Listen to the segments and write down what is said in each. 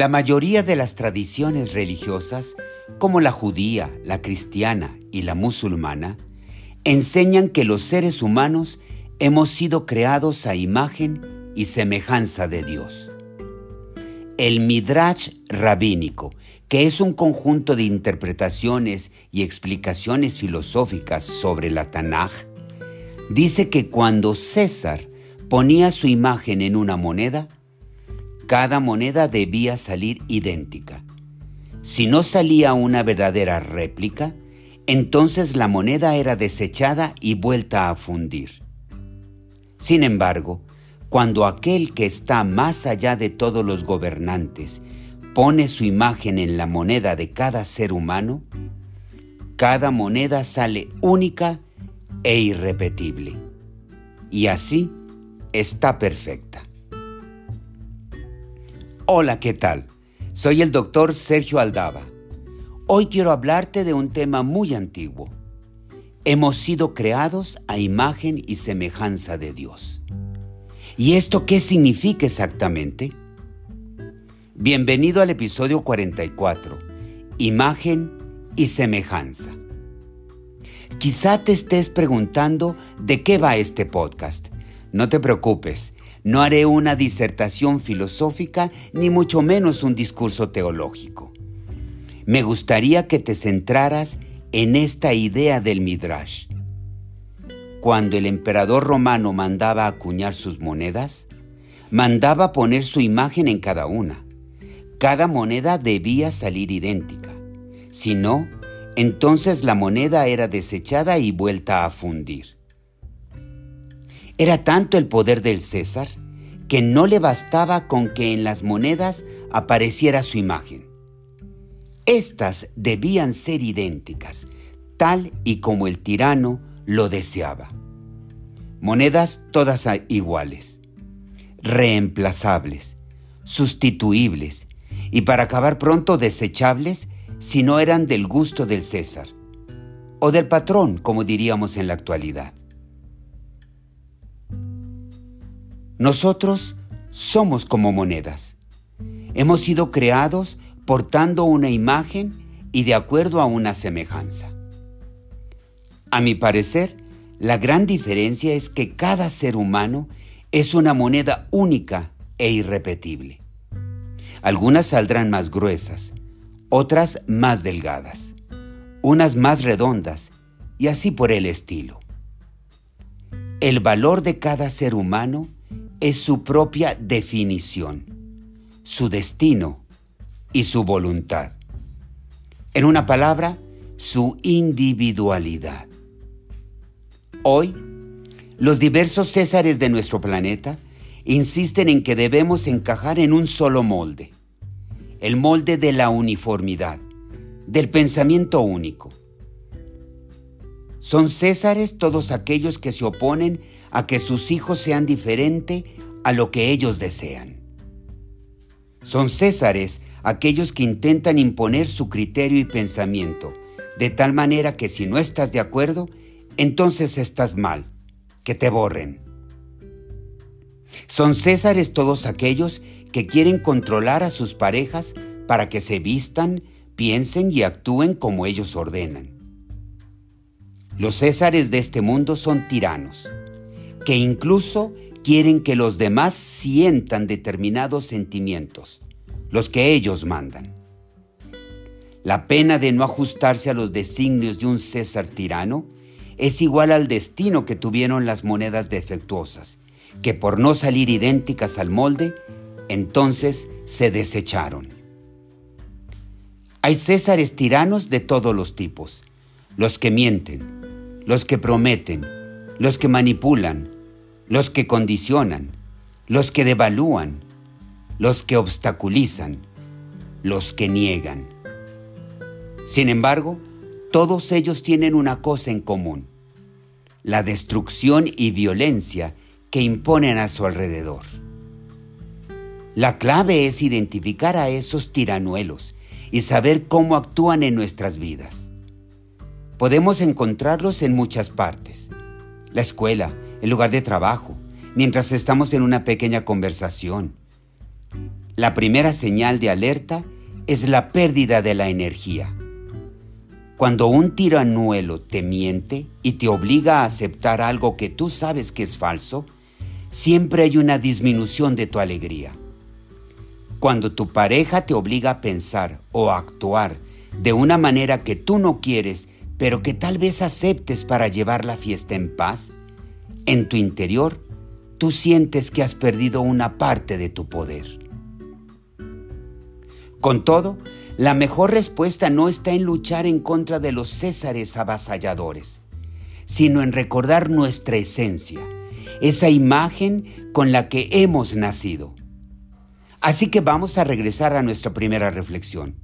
La mayoría de las tradiciones religiosas, como la judía, la cristiana y la musulmana, enseñan que los seres humanos hemos sido creados a imagen y semejanza de Dios. El Midrash rabínico, que es un conjunto de interpretaciones y explicaciones filosóficas sobre la Tanaj, dice que cuando César ponía su imagen en una moneda, cada moneda debía salir idéntica. Si no salía una verdadera réplica, entonces la moneda era desechada y vuelta a fundir. Sin embargo, cuando aquel que está más allá de todos los gobernantes pone su imagen en la moneda de cada ser humano, cada moneda sale única e irrepetible. Y así está perfecta. Hola, ¿qué tal? Soy el doctor Sergio Aldaba. Hoy quiero hablarte de un tema muy antiguo. Hemos sido creados a imagen y semejanza de Dios. ¿Y esto qué significa exactamente? Bienvenido al episodio 44, Imagen y Semejanza. Quizá te estés preguntando de qué va este podcast. No te preocupes, no haré una disertación filosófica ni mucho menos un discurso teológico. Me gustaría que te centraras en esta idea del Midrash. Cuando el emperador romano mandaba acuñar sus monedas, mandaba poner su imagen en cada una. Cada moneda debía salir idéntica. Si no, entonces la moneda era desechada y vuelta a fundir. Era tanto el poder del César que no le bastaba con que en las monedas apareciera su imagen. Estas debían ser idénticas, tal y como el tirano lo deseaba. Monedas todas iguales, reemplazables, sustituibles y para acabar pronto desechables si no eran del gusto del César o del patrón, como diríamos en la actualidad. Nosotros somos como monedas. Hemos sido creados portando una imagen y de acuerdo a una semejanza. A mi parecer, la gran diferencia es que cada ser humano es una moneda única e irrepetible. Algunas saldrán más gruesas, otras más delgadas, unas más redondas y así por el estilo. El valor de cada ser humano es su propia definición, su destino y su voluntad. En una palabra, su individualidad. Hoy, los diversos césares de nuestro planeta insisten en que debemos encajar en un solo molde, el molde de la uniformidad, del pensamiento único. Son césares todos aquellos que se oponen a que sus hijos sean diferente a lo que ellos desean. Son césares aquellos que intentan imponer su criterio y pensamiento, de tal manera que si no estás de acuerdo, entonces estás mal, que te borren. Son césares todos aquellos que quieren controlar a sus parejas para que se vistan, piensen y actúen como ellos ordenan. Los césares de este mundo son tiranos que incluso quieren que los demás sientan determinados sentimientos, los que ellos mandan. La pena de no ajustarse a los designios de un César tirano es igual al destino que tuvieron las monedas defectuosas, que por no salir idénticas al molde, entonces se desecharon. Hay Césares tiranos de todos los tipos, los que mienten, los que prometen, los que manipulan, los que condicionan, los que devalúan, los que obstaculizan, los que niegan. Sin embargo, todos ellos tienen una cosa en común, la destrucción y violencia que imponen a su alrededor. La clave es identificar a esos tiranuelos y saber cómo actúan en nuestras vidas. Podemos encontrarlos en muchas partes la escuela, el lugar de trabajo, mientras estamos en una pequeña conversación, La primera señal de alerta es la pérdida de la energía. Cuando un tiranuelo te miente y te obliga a aceptar algo que tú sabes que es falso, siempre hay una disminución de tu alegría. Cuando tu pareja te obliga a pensar o a actuar de una manera que tú no quieres, pero que tal vez aceptes para llevar la fiesta en paz, en tu interior tú sientes que has perdido una parte de tu poder. Con todo, la mejor respuesta no está en luchar en contra de los césares avasalladores, sino en recordar nuestra esencia, esa imagen con la que hemos nacido. Así que vamos a regresar a nuestra primera reflexión.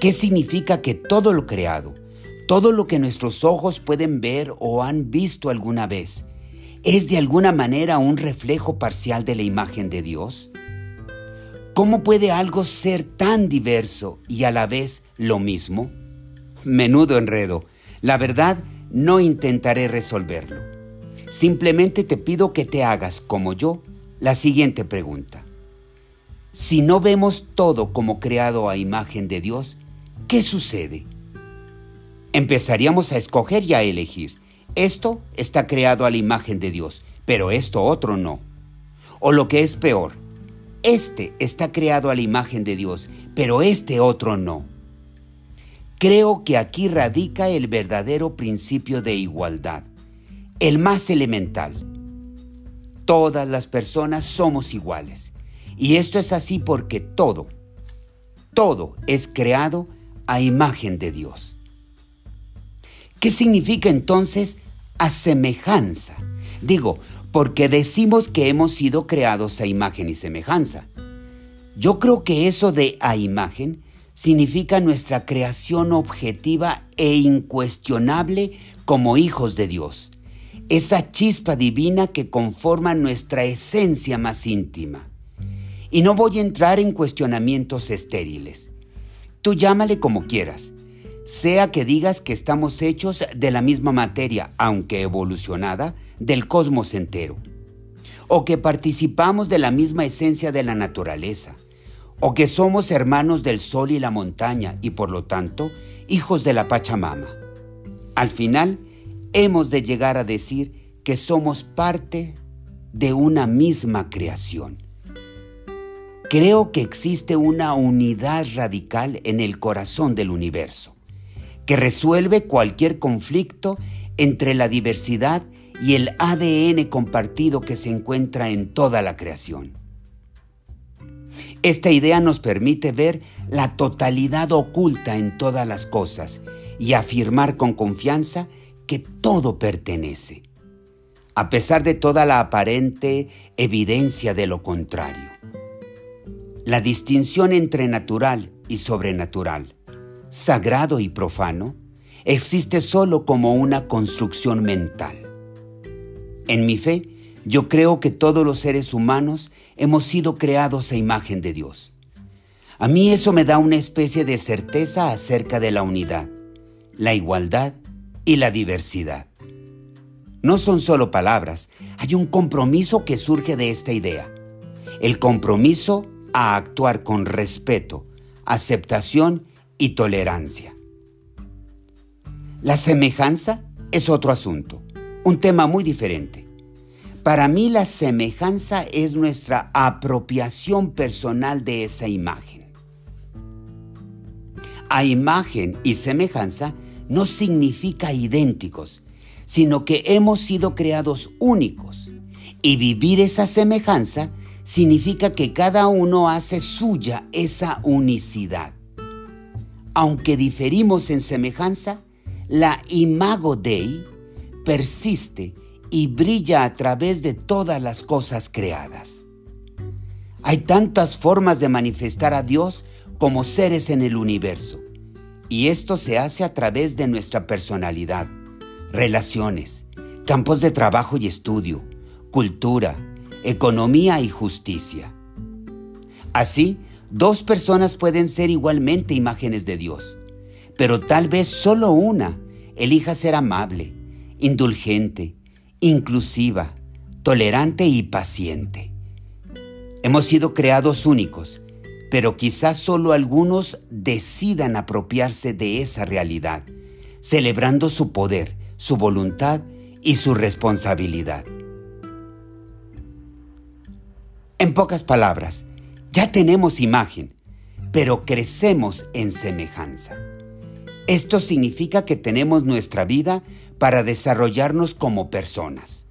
¿Qué significa que todo lo creado, todo lo que nuestros ojos pueden ver o han visto alguna vez, es de alguna manera un reflejo parcial de la imagen de Dios? ¿Cómo puede algo ser tan diverso y a la vez lo mismo? Menudo enredo. La verdad, no intentaré resolverlo. Simplemente te pido que te hagas, como yo, la siguiente pregunta. Si no vemos todo como creado a imagen de Dios, ¿qué sucede? Empezaríamos a escoger y a elegir. Esto está creado a la imagen de Dios, pero esto otro no. O lo que es peor, este está creado a la imagen de Dios, pero este otro no. Creo que aquí radica el verdadero principio de igualdad, el más elemental. Todas las personas somos iguales. Y esto es así porque todo, todo es creado a imagen de Dios. ¿Qué significa entonces a semejanza. Digo, porque decimos que hemos sido creados a imagen y semejanza. Yo creo que eso de a imagen significa nuestra creación objetiva e incuestionable como hijos de Dios, esa chispa divina que conforma nuestra esencia más íntima. Y no voy a entrar en cuestionamientos estériles. Tú llámale como quieras, sea que digas que estamos hechos de la misma materia, aunque evolucionada, del cosmos entero, o que participamos de la misma esencia de la naturaleza, o que somos hermanos del sol y la montaña y por lo tanto hijos de la Pachamama. Al final, hemos de llegar a decir que somos parte de una misma creación. Creo que existe una unidad radical en el corazón del universo que resuelve cualquier conflicto entre la diversidad y el ADN compartido que se encuentra en toda la creación. Esta idea nos permite ver la totalidad oculta en todas las cosas y afirmar con confianza que todo pertenece, a pesar de toda la aparente evidencia de lo contrario. La distinción entre natural y sobrenatural sagrado y profano, existe solo como una construcción mental. En mi fe, yo creo que todos los seres humanos hemos sido creados a imagen de Dios. A mí eso me da una especie de certeza acerca de la unidad, la igualdad y la diversidad. No son solo palabras, hay un compromiso que surge de esta idea. El compromiso a actuar con respeto, aceptación y tolerancia. La semejanza es otro asunto, un tema muy diferente. Para mí la semejanza es nuestra apropiación personal de esa imagen. A imagen y semejanza no significa idénticos, sino que hemos sido creados únicos. Y vivir esa semejanza significa que cada uno hace suya esa unicidad aunque diferimos en semejanza, la imago Dei persiste y brilla a través de todas las cosas creadas. Hay tantas formas de manifestar a Dios como seres en el universo, y esto se hace a través de nuestra personalidad, relaciones, campos de trabajo y estudio, cultura, economía y justicia. Así, Dos personas pueden ser igualmente imágenes de Dios, pero tal vez solo una elija ser amable, indulgente, inclusiva, tolerante y paciente. Hemos sido creados únicos, pero quizás solo algunos decidan apropiarse de esa realidad, celebrando su poder, su voluntad y su responsabilidad. En pocas palabras, ya tenemos imagen, pero crecemos en semejanza. Esto significa que tenemos nuestra vida para desarrollarnos como personas.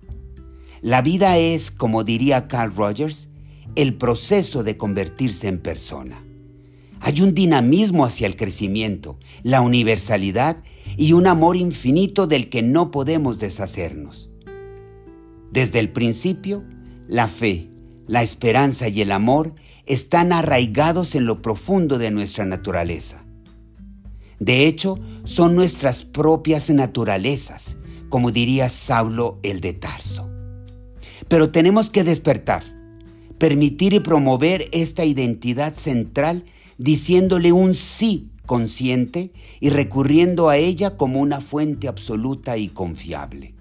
La vida es, como diría Carl Rogers, el proceso de convertirse en persona. Hay un dinamismo hacia el crecimiento, la universalidad y un amor infinito del que no podemos deshacernos. Desde el principio, la fe, la esperanza y el amor están arraigados en lo profundo de nuestra naturaleza. De hecho, son nuestras propias naturalezas, como diría Saulo el de Tarso. Pero tenemos que despertar, permitir y promover esta identidad central diciéndole un sí consciente y recurriendo a ella como una fuente absoluta y confiable.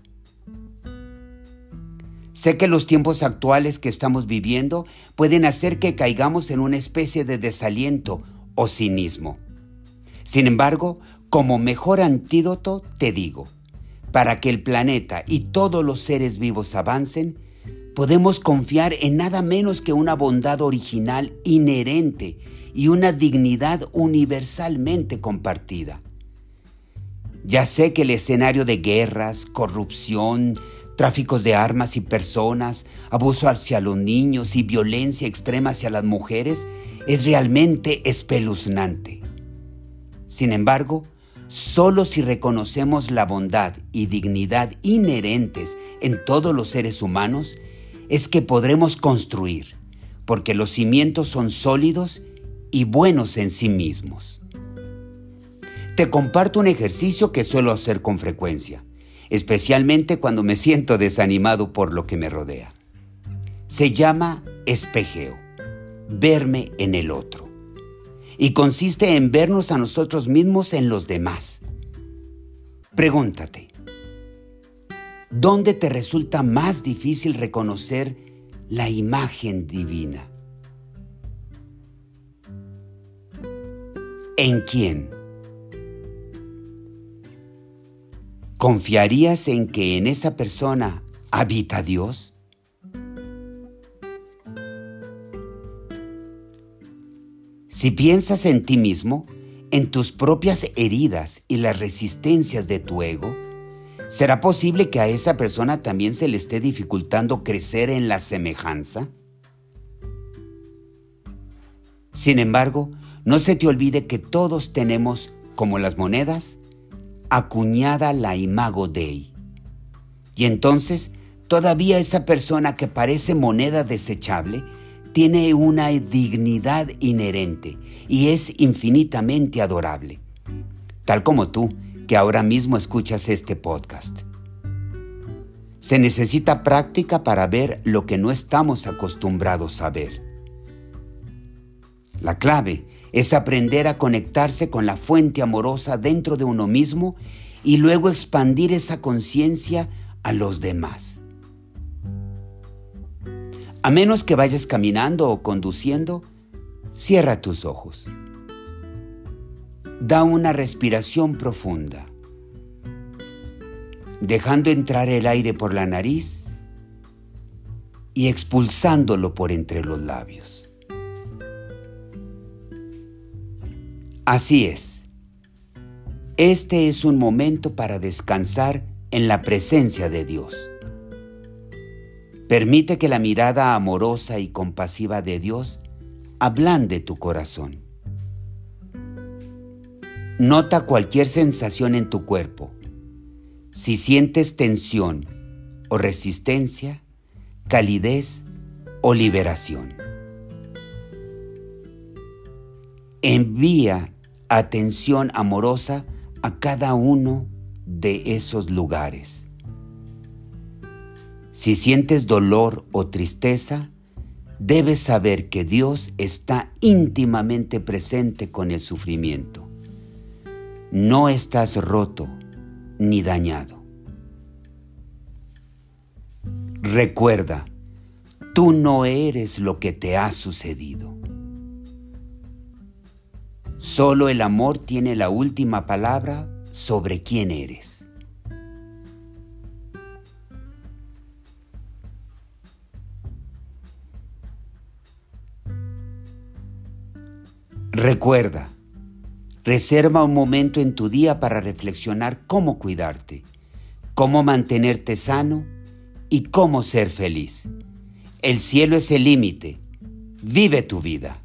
Sé que los tiempos actuales que estamos viviendo pueden hacer que caigamos en una especie de desaliento o cinismo. Sin embargo, como mejor antídoto te digo, para que el planeta y todos los seres vivos avancen, podemos confiar en nada menos que una bondad original inherente y una dignidad universalmente compartida. Ya sé que el escenario de guerras, corrupción, tráficos de armas y personas, abuso hacia los niños y violencia extrema hacia las mujeres es realmente espeluznante. Sin embargo, solo si reconocemos la bondad y dignidad inherentes en todos los seres humanos, es que podremos construir, porque los cimientos son sólidos y buenos en sí mismos. Te comparto un ejercicio que suelo hacer con frecuencia, especialmente cuando me siento desanimado por lo que me rodea. Se llama espejeo, verme en el otro, y consiste en vernos a nosotros mismos en los demás. Pregúntate, ¿dónde te resulta más difícil reconocer la imagen divina? ¿En quién? ¿Confiarías en que en esa persona habita Dios? Si piensas en ti mismo, en tus propias heridas y las resistencias de tu ego, ¿será posible que a esa persona también se le esté dificultando crecer en la semejanza? Sin embargo, no se te olvide que todos tenemos, como las monedas, acuñada la imago Dei. Y entonces, todavía esa persona que parece moneda desechable tiene una dignidad inherente y es infinitamente adorable. Tal como tú, que ahora mismo escuchas este podcast. Se necesita práctica para ver lo que no estamos acostumbrados a ver. La clave es aprender a conectarse con la fuente amorosa dentro de uno mismo y luego expandir esa conciencia a los demás. A menos que vayas caminando o conduciendo, cierra tus ojos. Da una respiración profunda, dejando entrar el aire por la nariz y expulsándolo por entre los labios. Así es. Este es un momento para descansar en la presencia de Dios. Permite que la mirada amorosa y compasiva de Dios ablande tu corazón. Nota cualquier sensación en tu cuerpo. Si sientes tensión o resistencia, calidez o liberación. Envía atención amorosa a cada uno de esos lugares. Si sientes dolor o tristeza, debes saber que Dios está íntimamente presente con el sufrimiento. No estás roto ni dañado. Recuerda, Tú no eres lo que te ha sucedido. Solo el amor tiene la última palabra sobre quién eres. Recuerda, reserva un momento en tu día para reflexionar cómo cuidarte, cómo mantenerte sano y cómo ser feliz. El cielo es el límite. Vive tu vida.